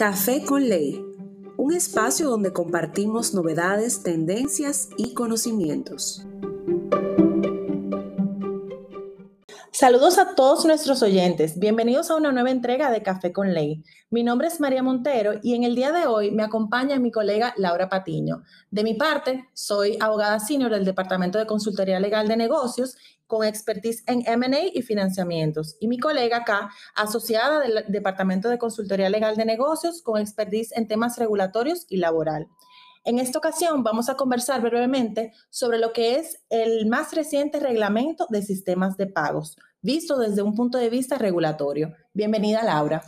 Café con Ley, un espacio donde compartimos novedades, tendencias y conocimientos. Saludos a todos nuestros oyentes. Bienvenidos a una nueva entrega de Café con Ley. Mi nombre es María Montero y en el día de hoy me acompaña mi colega Laura Patiño. De mi parte, soy abogada senior del Departamento de Consultoría Legal de Negocios con expertise en M&A y financiamientos. Y mi colega acá, asociada del Departamento de Consultoría Legal de Negocios con expertise en temas regulatorios y laboral. En esta ocasión vamos a conversar brevemente sobre lo que es el más reciente reglamento de sistemas de pagos, visto desde un punto de vista regulatorio. Bienvenida, Laura.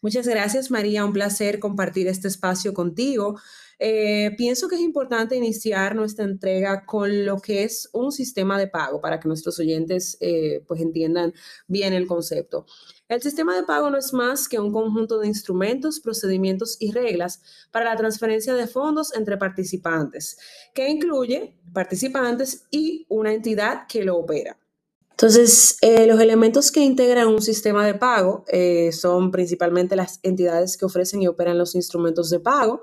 Muchas gracias, María. Un placer compartir este espacio contigo. Eh, pienso que es importante iniciar nuestra entrega con lo que es un sistema de pago para que nuestros oyentes eh, pues entiendan bien el concepto. El sistema de pago no es más que un conjunto de instrumentos, procedimientos y reglas para la transferencia de fondos entre participantes, que incluye participantes y una entidad que lo opera. Entonces, eh, los elementos que integran un sistema de pago son principalmente las entidades que ofrecen y operan los instrumentos de pago,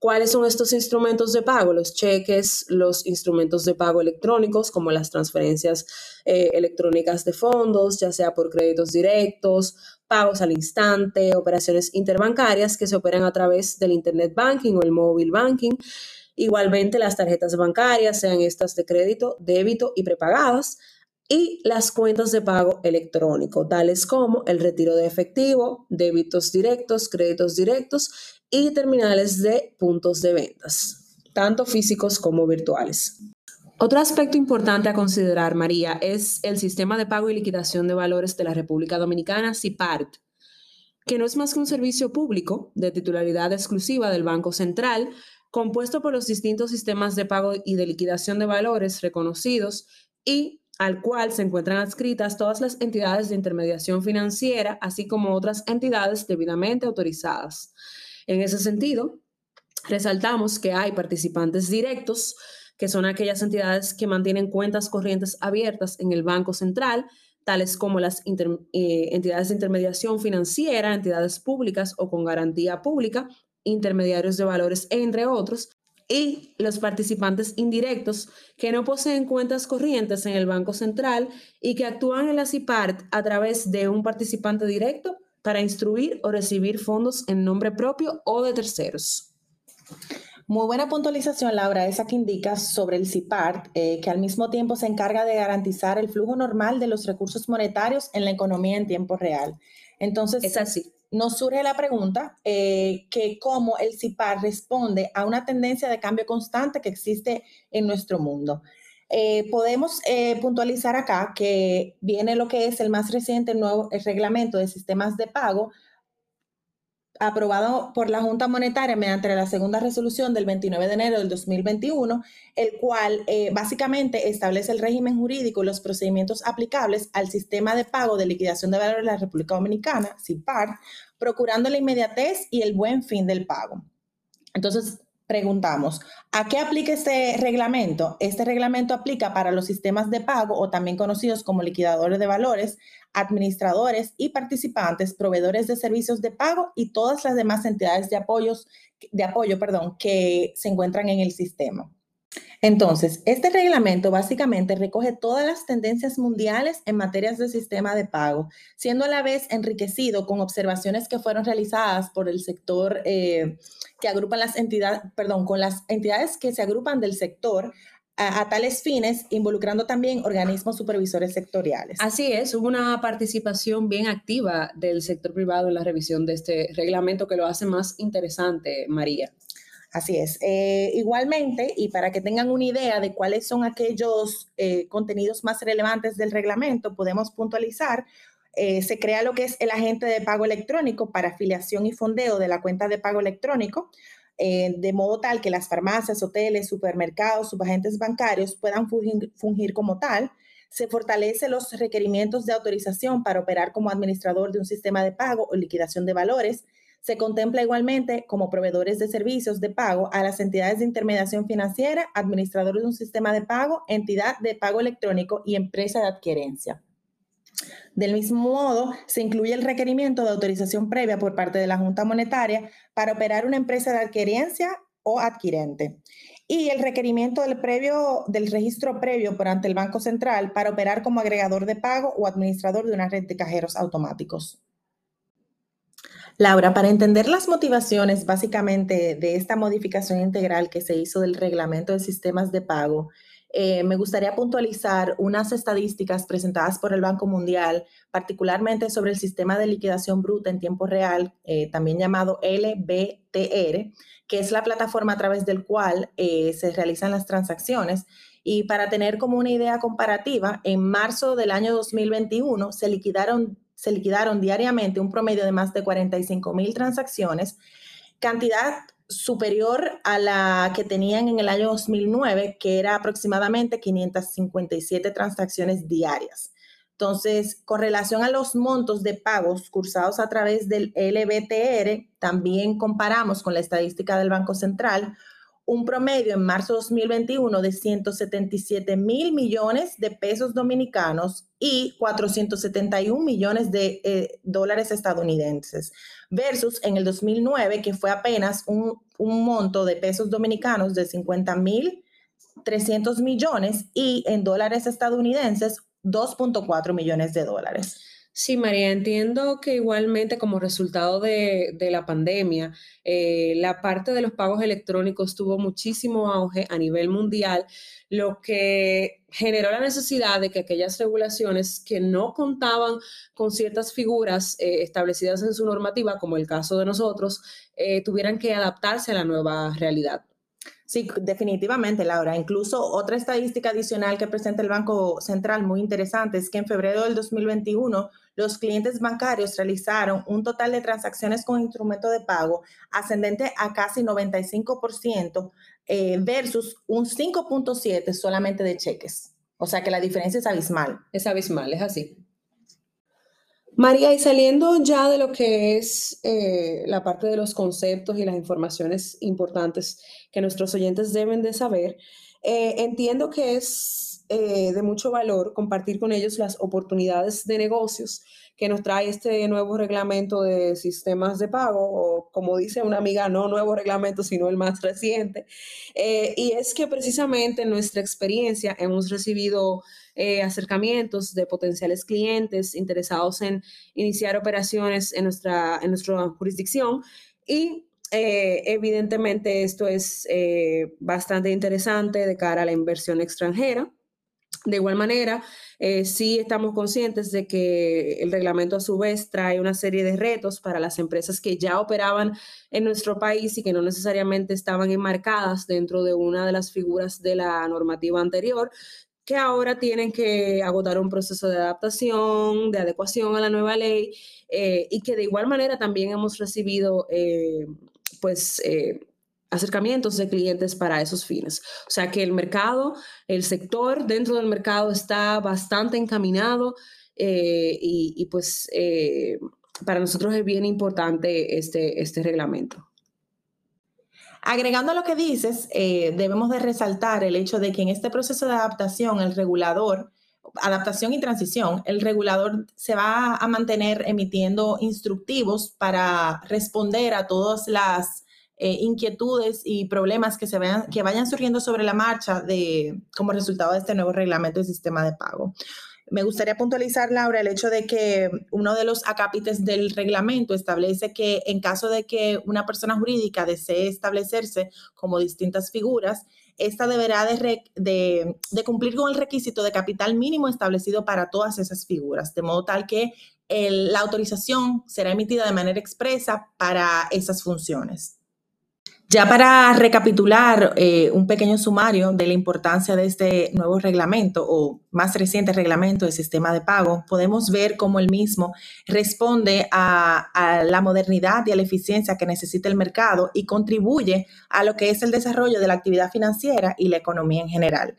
¿Cuáles son estos instrumentos de pago? Los cheques, los instrumentos de pago electrónicos, como las transferencias eh, electrónicas de fondos, ya sea por créditos directos, pagos al instante, operaciones interbancarias que se operan a través del Internet Banking o el Mobile Banking. Igualmente las tarjetas bancarias, sean estas de crédito, débito y prepagadas, y las cuentas de pago electrónico, tales como el retiro de efectivo, débitos directos, créditos directos y terminales de puntos de ventas, tanto físicos como virtuales. Otro aspecto importante a considerar, María, es el sistema de pago y liquidación de valores de la República Dominicana, CIPART, que no es más que un servicio público de titularidad exclusiva del Banco Central, compuesto por los distintos sistemas de pago y de liquidación de valores reconocidos y al cual se encuentran adscritas todas las entidades de intermediación financiera, así como otras entidades debidamente autorizadas. En ese sentido, resaltamos que hay participantes directos, que son aquellas entidades que mantienen cuentas corrientes abiertas en el Banco Central, tales como las eh, entidades de intermediación financiera, entidades públicas o con garantía pública, intermediarios de valores, entre otros, y los participantes indirectos que no poseen cuentas corrientes en el Banco Central y que actúan en la CIPART a través de un participante directo para instruir o recibir fondos en nombre propio o de terceros. Muy buena puntualización, Laura, esa que indicas sobre el CIPART, eh, que al mismo tiempo se encarga de garantizar el flujo normal de los recursos monetarios en la economía en tiempo real. Entonces, es así nos surge la pregunta eh, que cómo el CIPAR responde a una tendencia de cambio constante que existe en nuestro mundo. Eh, podemos eh, puntualizar acá que viene lo que es el más reciente nuevo reglamento de sistemas de pago aprobado por la Junta Monetaria mediante la segunda resolución del 29 de enero del 2021, el cual eh, básicamente establece el régimen jurídico y los procedimientos aplicables al sistema de pago de liquidación de valor de la República Dominicana, CIPAR, procurando la inmediatez y el buen fin del pago. Entonces, preguntamos, ¿a qué aplica este reglamento? Este reglamento aplica para los sistemas de pago o también conocidos como liquidadores de valores, administradores y participantes, proveedores de servicios de pago y todas las demás entidades de, apoyos, de apoyo perdón, que se encuentran en el sistema. Entonces, este reglamento básicamente recoge todas las tendencias mundiales en materias de sistema de pago, siendo a la vez enriquecido con observaciones que fueron realizadas por el sector eh, que agrupan las entidades, perdón, con las entidades que se agrupan del sector a, tales fines, involucrando también organismos supervisores sectoriales. Así es, hubo una participación bien activa del sector privado en la revisión de este reglamento que lo hace más interesante, María. Así es. Eh, igualmente, y para que tengan una idea de cuáles son aquellos eh, contenidos más relevantes del reglamento, podemos puntualizar. Eh, se crea lo que es el agente de pago electrónico para afiliación y fondeo de la cuenta de pago electrónico, de modo tal que las farmacias, hoteles, supermercados, subagentes bancarios puedan fungir, fungir como tal. Se fortalece los requerimientos de autorización para operar como administrador de un sistema de pago o liquidación de valores se contempla igualmente como proveedores de servicios de pago a las entidades de intermediación financiera, administradores de un sistema de pago, entidad de pago electrónico y empresa de adquierencia. Del mismo modo, se incluye el requerimiento de autorización previa por parte de la Junta Monetaria para operar una empresa de adquiriencia o adquirente y el requerimiento del, previo, del registro previo por ante el Banco Central para operar como agregador de pago o administrador de una red de cajeros automáticos. Laura, para entender las motivaciones básicamente de esta modificación integral que se hizo del reglamento de sistemas de pago, eh, me gustaría puntualizar unas estadísticas presentadas por el Banco Mundial, particularmente sobre el sistema de liquidación bruta en tiempo real, eh, también llamado LBTR, que es la plataforma a través del cual eh, se realizan las transacciones. Y para tener como una idea comparativa, en marzo del año 2021 se liquidaron, se liquidaron diariamente un promedio de más de 45 mil transacciones, cantidad superior a la que tenían en el año 2009, que era aproximadamente 557 transacciones diarias. Entonces, con relación a los montos de pagos cursados a través del LBTR, también comparamos con la estadística del Banco Central, un promedio en marzo 2021 de 177 mil millones de pesos dominicanos y 471 millones de eh, dólares estadounidenses, versus en el 2009 que fue apenas un, un monto de pesos dominicanos de 50 mil 300 millones y en dólares estadounidenses 2.4 millones de dólares. Sí, María, entiendo que igualmente como resultado de, la pandemia, eh, la parte de los pagos electrónicos tuvo muchísimo auge a nivel mundial, lo que generó la necesidad de que aquellas regulaciones que no contaban con ciertas figuras eh, establecidas en su normativa, como el caso de nosotros, eh, tuvieran que adaptarse a la nueva realidad. Sí, definitivamente, Laura. Incluso otra estadística adicional que presenta el Banco Central muy interesante es que en febrero del 2021 los clientes bancarios realizaron un total de transacciones con instrumento de pago ascendente a casi 95% eh, versus un 5.7% solamente de cheques. O sea que la diferencia es abismal. Es abismal, es así. María, y saliendo ya de lo que es eh, la parte de los conceptos y las informaciones importantes que nuestros oyentes deben de saber, eh, entiendo que es eh, de mucho valor compartir con ellos las oportunidades de negocios que nos trae este nuevo reglamento de sistemas de pago, o como dice una amiga, no nuevo reglamento, sino el más reciente. y es que precisamente en nuestra experiencia hemos recibido eh, acercamientos de potenciales clientes interesados en iniciar operaciones en nuestra, en nuestra jurisdicción y eh, evidentemente esto es eh, bastante interesante de cara a la inversión extranjera. De igual manera, sí estamos conscientes de que el reglamento a su vez trae una serie de retos para las empresas que ya operaban en nuestro país y que no necesariamente estaban enmarcadas dentro de una de las figuras de la normativa anterior, que ahora tienen que agotar un proceso de adaptación, de adecuación a la nueva ley eh, y que de igual manera también hemos recibido eh, pues eh, acercamientos de clientes para esos fines. O sea que el mercado, el sector dentro del mercado está bastante encaminado y, y, pues para nosotros es bien importante este, este reglamento. Agregando a lo que dices, eh, debemos de resaltar el hecho de que en este proceso de adaptación, el regulador, adaptación y transición, el regulador se va a mantener emitiendo instructivos para responder a todas las eh, inquietudes y problemas que, se vean, que vayan surgiendo sobre la marcha de, como resultado de este nuevo reglamento de sistema de pago. Me gustaría puntualizar, Laura, el hecho de que uno de los acápites del reglamento establece que en caso de que una persona jurídica desee establecerse como distintas figuras, esta deberá de, cumplir con el requisito de capital mínimo establecido para todas esas figuras, de modo tal que la autorización será emitida de manera expresa para esas funciones. Ya para recapitular eh, un pequeño sumario de la importancia de este nuevo reglamento o más reciente reglamento de sistema de pago, podemos ver cómo el mismo responde a, la modernidad y a la eficiencia que necesita el mercado y contribuye a lo que es el desarrollo de la actividad financiera y la economía en general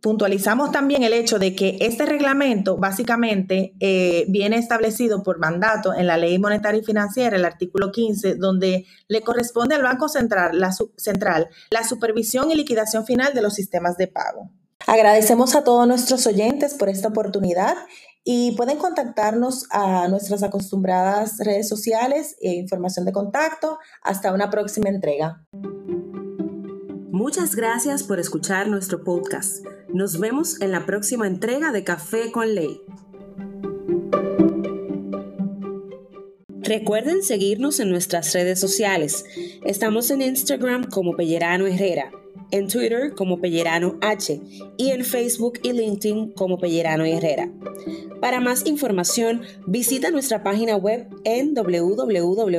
puntualizamos también el hecho de que este reglamento básicamente eh, viene establecido por mandato en la ley monetaria y financiera, el artículo 15, donde le corresponde al Banco Central la, Central la supervisión y liquidación final de los sistemas de pago. Agradecemos a todos nuestros oyentes por esta oportunidad y pueden contactarnos a nuestras acostumbradas redes sociales e información de contacto. Hasta una próxima entrega. Muchas gracias por escuchar nuestro podcast. Nos vemos en la próxima entrega de Café con Ley. Recuerden seguirnos en nuestras redes sociales. Estamos en Instagram como Pellerano Herrera, en Twitter como Pellerano H y en Facebook y LinkedIn como Pellerano Herrera. Para más información, visita nuestra página web en www.phlaw.com.